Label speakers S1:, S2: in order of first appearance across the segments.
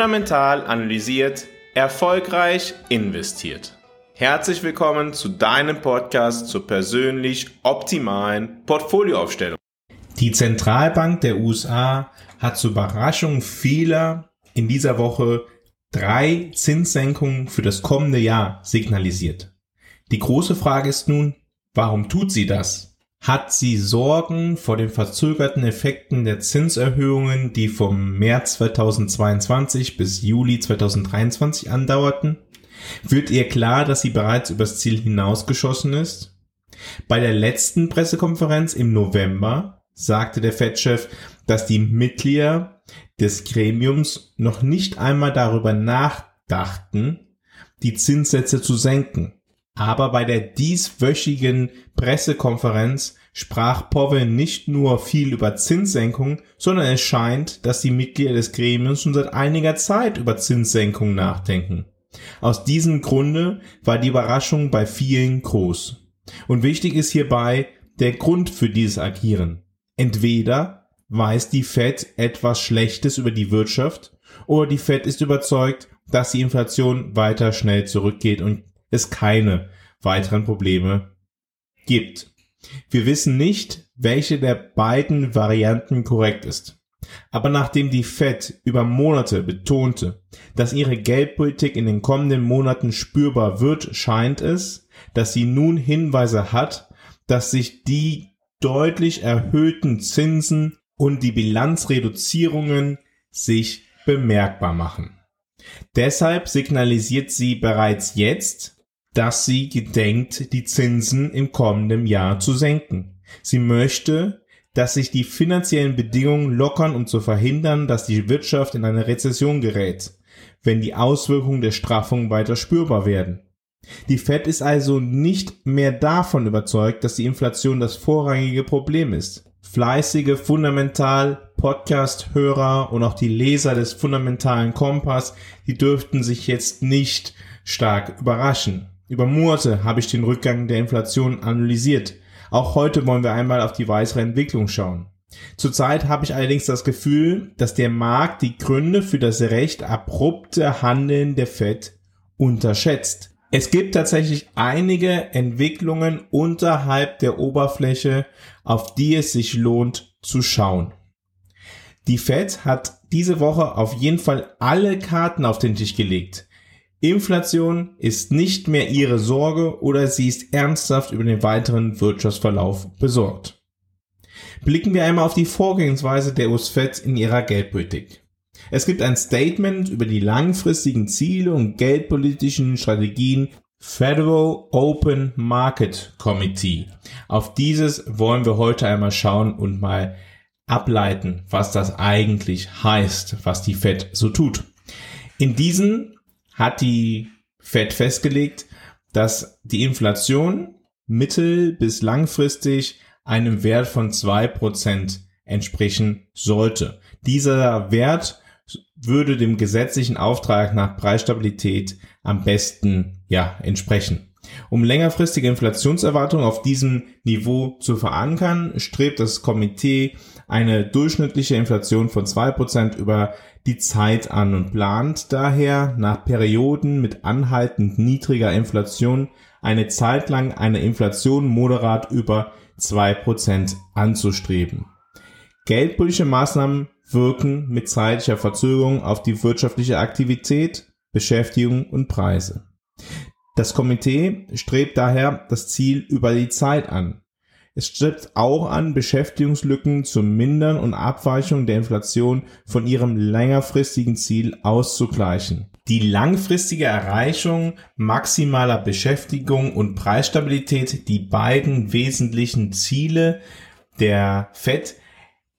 S1: fundamental analysiert, erfolgreich investiert. Herzlich willkommen zu deinem Podcast zur persönlich optimalen Portfolioaufstellung.
S2: Die Zentralbank der USA hat zur Überraschung vieler in dieser Woche drei Zinssenkungen für das kommende Jahr signalisiert. Die große Frage ist nun, warum tut sie das? Hat sie Sorgen vor den verzögerten Effekten der Zinserhöhungen, die vom März 2022 bis Juli 2023 andauerten? Wird ihr klar, dass sie bereits übers Ziel hinausgeschossen ist? Bei der letzten Pressekonferenz im November sagte der Fed-Chef, dass die Mitglieder des Gremiums noch nicht einmal darüber nachdachten, die Zinssätze zu senken. Aber bei der dieswöchigen Pressekonferenz sprach Powell nicht nur viel über Zinssenkungen, sondern es scheint, dass die Mitglieder des Gremiums schon seit einiger Zeit über Zinssenkungen nachdenken. Aus diesem Grunde war die Überraschung bei vielen groß. Und wichtig ist hierbei der Grund für dieses Agieren. Entweder weiß die Fed etwas Schlechtes über die Wirtschaft oder die Fed ist überzeugt, dass die Inflation weiter schnell zurückgeht und es keine weiteren Probleme gibt. Wir wissen nicht, welche der beiden Varianten korrekt ist. Aber nachdem die Fed über Monate betonte, dass ihre Geldpolitik in den kommenden Monaten spürbar wird, scheint es, dass sie nun Hinweise hat, dass sich die deutlich erhöhten Zinsen und die Bilanzreduzierungen sich bemerkbar machen. Deshalb signalisiert sie bereits jetzt, dass sie gedenkt, die Zinsen im kommenden Jahr zu senken. Sie möchte, dass sich die finanziellen Bedingungen lockern, um zu verhindern, dass die Wirtschaft in eine Rezession gerät, wenn die Auswirkungen der Straffung weiter spürbar werden. Die Fed ist also nicht mehr davon überzeugt, dass die Inflation das vorrangige Problem ist. Fleißige Fundamental Podcast-Hörer und auch die Leser des fundamentalen Kompass, die dürften sich jetzt nicht stark überraschen. Über Monate habe ich den Rückgang der Inflation analysiert. Auch heute wollen wir einmal auf die weitere Entwicklung schauen. Zurzeit habe ich allerdings das Gefühl, dass der Markt die Gründe für das recht abrupte Handeln der Fed unterschätzt. Es gibt tatsächlich einige Entwicklungen unterhalb der Oberfläche, auf die es sich lohnt zu schauen. Die Fed hat diese Woche auf jeden Fall alle Karten auf den Tisch gelegt. Inflation ist nicht mehr ihre Sorge oder sie ist ernsthaft über den weiteren Wirtschaftsverlauf besorgt. Blicken wir einmal auf die Vorgehensweise der US-Fed in ihrer Geldpolitik. Es gibt ein Statement über die langfristigen Ziele und geldpolitischen Strategien Federal Open Market Committee. Auf dieses wollen wir heute einmal schauen und mal ableiten, was das eigentlich heißt, was die Fed so tut. In diesen hat die Fed festgelegt, dass die Inflation mittel- bis langfristig einem Wert von zwei Prozent entsprechen sollte. Dieser Wert würde dem gesetzlichen Auftrag nach Preisstabilität am besten, ja, entsprechen. Um längerfristige Inflationserwartungen auf diesem Niveau zu verankern, strebt das Komitee eine durchschnittliche Inflation von zwei Prozent über die Zeit an und plant daher nach Perioden mit anhaltend niedriger Inflation eine Zeit lang eine Inflation moderat über zwei Prozent anzustreben. Geldpolitische Maßnahmen wirken mit zeitlicher Verzögerung auf die wirtschaftliche Aktivität, Beschäftigung und Preise. Das Komitee strebt daher das Ziel über die Zeit an. Es strebt auch an, Beschäftigungslücken zu mindern und Abweichungen der Inflation von ihrem längerfristigen Ziel auszugleichen. Die langfristige Erreichung maximaler Beschäftigung und Preisstabilität, die beiden wesentlichen Ziele der FED,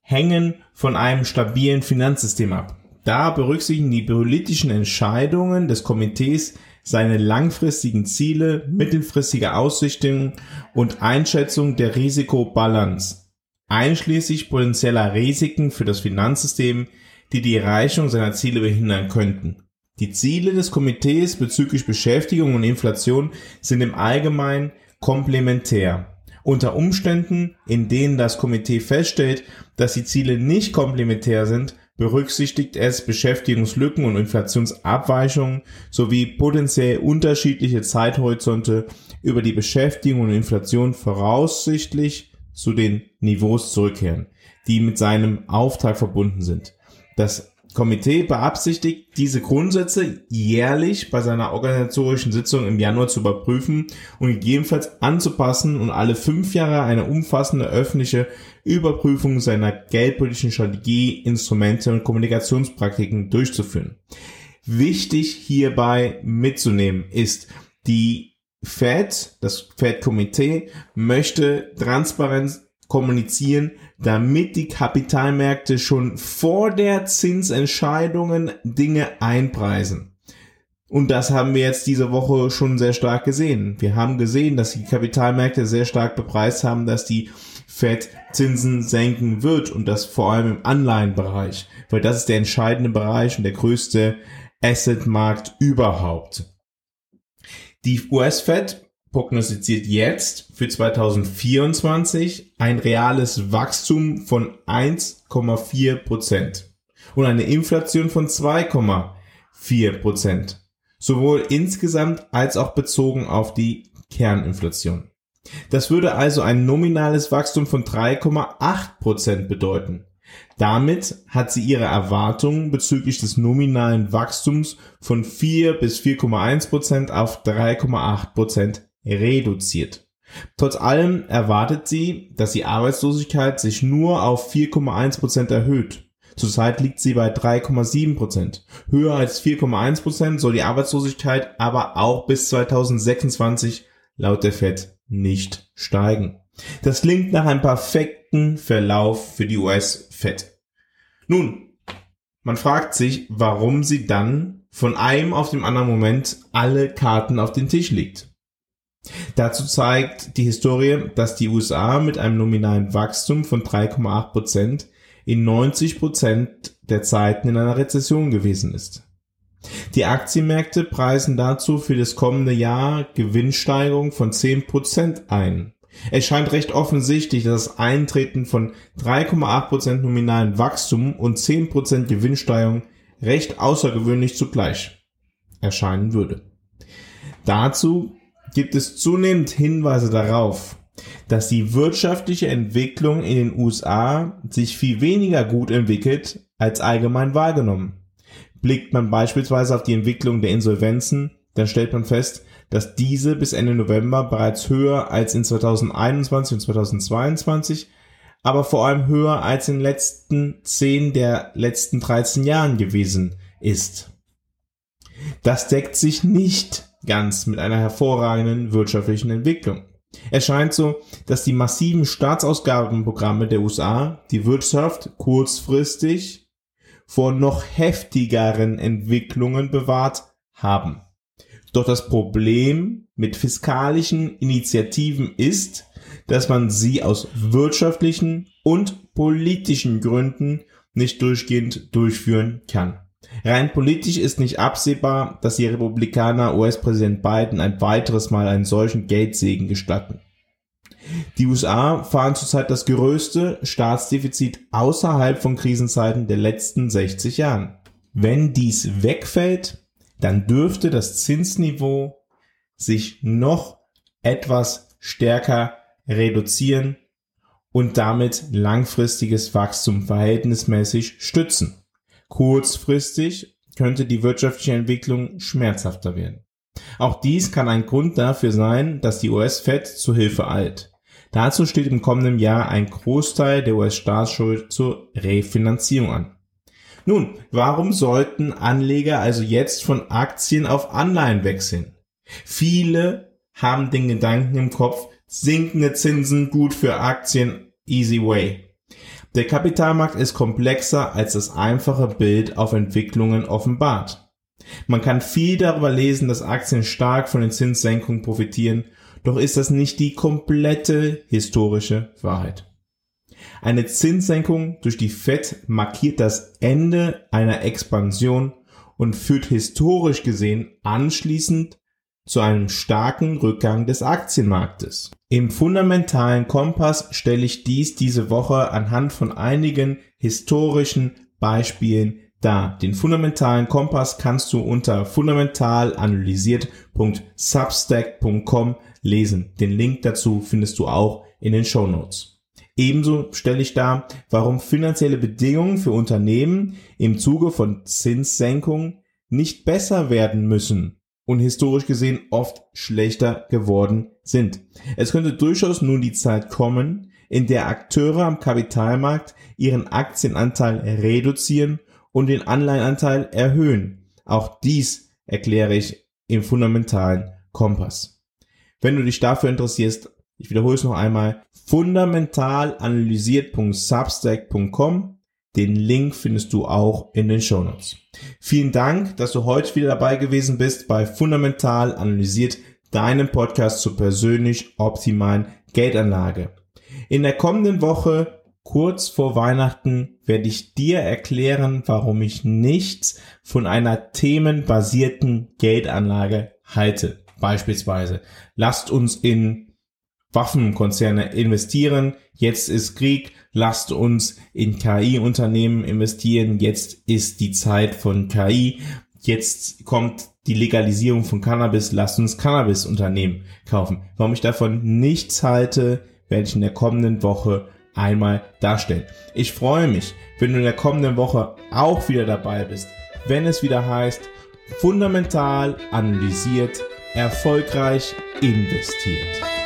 S2: hängen von einem stabilen Finanzsystem ab. Da berücksichtigen die politischen Entscheidungen des Komitees seine langfristigen Ziele, mittelfristige Aussichten und Einschätzung der Risikobalance, einschließlich potenzieller Risiken für das Finanzsystem, die die Erreichung seiner Ziele behindern könnten. Die Ziele des Komitees bezüglich Beschäftigung und Inflation sind im Allgemeinen komplementär. Unter Umständen, in denen das Komitee feststellt, dass die Ziele nicht komplementär sind, berücksichtigt es Beschäftigungslücken und Inflationsabweichungen sowie potenziell unterschiedliche Zeithorizonte über die Beschäftigung und Inflation voraussichtlich zu den Niveaus zurückkehren, die mit seinem Auftrag verbunden sind. Das Komitee beabsichtigt, diese Grundsätze jährlich bei seiner organisatorischen Sitzung im Januar zu überprüfen und gegebenenfalls anzupassen und alle fünf Jahre eine umfassende öffentliche Überprüfung seiner geldpolitischen Strategie, Instrumente und Kommunikationspraktiken durchzuführen. Wichtig hierbei mitzunehmen ist, die Fed, das Fed-Komitee, möchte Transparenz kommunizieren, damit die Kapitalmärkte schon vor der Zinsentscheidungen Dinge einpreisen. Und das haben wir jetzt diese Woche schon sehr stark gesehen. Wir haben gesehen, dass die Kapitalmärkte sehr stark bepreist haben, dass die Fed Zinsen senken wird und das vor allem im Anleihenbereich, weil das ist der entscheidende Bereich und der größte Assetmarkt überhaupt. Die US-Fed prognostiziert jetzt für 2024 ein reales Wachstum von 1,4 Prozent und eine Inflation von 2,4 Prozent, sowohl insgesamt als auch bezogen auf die Kerninflation. Das würde also ein nominales Wachstum von 3,8 Prozent bedeuten. Damit hat sie ihre Erwartungen bezüglich des nominalen Wachstums von 4 bis 4,1 Prozent auf 3,8 Prozent reduziert. Trotz allem erwartet sie, dass die Arbeitslosigkeit sich nur auf 4,1 Prozent erhöht. Zurzeit liegt sie bei 3,7 Prozent. Höher als 4,1 Prozent soll die Arbeitslosigkeit aber auch bis 2026 laut der Fed nicht steigen. Das klingt nach einem perfekten Verlauf für die US-Fed. Nun, man fragt sich, warum sie dann von einem auf dem anderen Moment alle Karten auf den Tisch legt. Dazu zeigt die Historie, dass die USA mit einem nominalen Wachstum von 3,8 Prozent in 90 Prozent der Zeiten in einer Rezession gewesen ist. Die Aktienmärkte preisen dazu für das kommende Jahr Gewinnsteigerung von 10 Prozent ein. Es scheint recht offensichtlich, dass das Eintreten von 3,8 Prozent nominalen Wachstum und 10 Prozent Gewinnsteigerung recht außergewöhnlich zugleich erscheinen würde. Dazu gibt es zunehmend Hinweise darauf, dass die wirtschaftliche Entwicklung in den USA sich viel weniger gut entwickelt als allgemein wahrgenommen. Blickt man beispielsweise auf die Entwicklung der Insolvenzen, dann stellt man fest, dass diese bis Ende November bereits höher als in 2021 und 2022, aber vor allem höher als in den letzten 10 der letzten 13 Jahren gewesen ist. Das deckt sich nicht ganz mit einer hervorragenden wirtschaftlichen Entwicklung. Es scheint so, dass die massiven Staatsausgabenprogramme der USA die Wirtschaft kurzfristig vor noch heftigeren Entwicklungen bewahrt haben. Doch das Problem mit fiskalischen Initiativen ist, dass man sie aus wirtschaftlichen und politischen Gründen nicht durchgehend durchführen kann. Rein politisch ist nicht absehbar, dass die Republikaner US-Präsident Biden ein weiteres Mal einen solchen Geldsegen gestatten. Die USA fahren zurzeit das größte Staatsdefizit außerhalb von Krisenzeiten der letzten 60 Jahren. Wenn dies wegfällt, dann dürfte das Zinsniveau sich noch etwas stärker reduzieren und damit langfristiges Wachstum verhältnismäßig stützen. Kurzfristig könnte die wirtschaftliche Entwicklung schmerzhafter werden. Auch dies kann ein Grund dafür sein, dass die US-Fed zu Hilfe eilt. Dazu steht im kommenden Jahr ein Großteil der US-Staatsschuld zur Refinanzierung an. Nun, warum sollten Anleger also jetzt von Aktien auf Anleihen wechseln? Viele haben den Gedanken im Kopf, sinkende Zinsen gut für Aktien, easy way. Der Kapitalmarkt ist komplexer, als das einfache Bild auf Entwicklungen offenbart. Man kann viel darüber lesen, dass Aktien stark von den Zinssenkungen profitieren, doch ist das nicht die komplette historische Wahrheit. Eine Zinssenkung durch die Fed markiert das Ende einer Expansion und führt historisch gesehen anschließend zu einem starken Rückgang des Aktienmarktes. Im fundamentalen Kompass stelle ich dies diese Woche anhand von einigen historischen Beispielen dar. Den fundamentalen Kompass kannst du unter fundamentalanalysiert.substack.com lesen. Den Link dazu findest du auch in den Show Notes. Ebenso stelle ich dar, warum finanzielle Bedingungen für Unternehmen im Zuge von Zinssenkungen nicht besser werden müssen und historisch gesehen oft schlechter geworden sind. Es könnte durchaus nun die Zeit kommen, in der Akteure am Kapitalmarkt ihren Aktienanteil reduzieren und den Anleihenanteil erhöhen. Auch dies erkläre ich im fundamentalen Kompass. Wenn du dich dafür interessierst, ich wiederhole es noch einmal, fundamentalanalysiert.substack.com. Den Link findest du auch in den Show Notes. Vielen Dank, dass du heute wieder dabei gewesen bist bei Fundamental Analysiert, deinem Podcast zur persönlich optimalen Geldanlage. In der kommenden Woche, kurz vor Weihnachten, werde ich dir erklären, warum ich nichts von einer themenbasierten Geldanlage halte. Beispielsweise, lasst uns in Waffenkonzerne investieren. Jetzt ist Krieg. Lasst uns in KI-Unternehmen investieren. Jetzt ist die Zeit von KI. Jetzt kommt die Legalisierung von Cannabis. Lasst uns Cannabis-Unternehmen kaufen. Warum ich davon nichts halte, werde ich in der kommenden Woche einmal darstellen. Ich freue mich, wenn du in der kommenden Woche auch wieder dabei bist, wenn es wieder heißt, fundamental analysiert, erfolgreich investiert.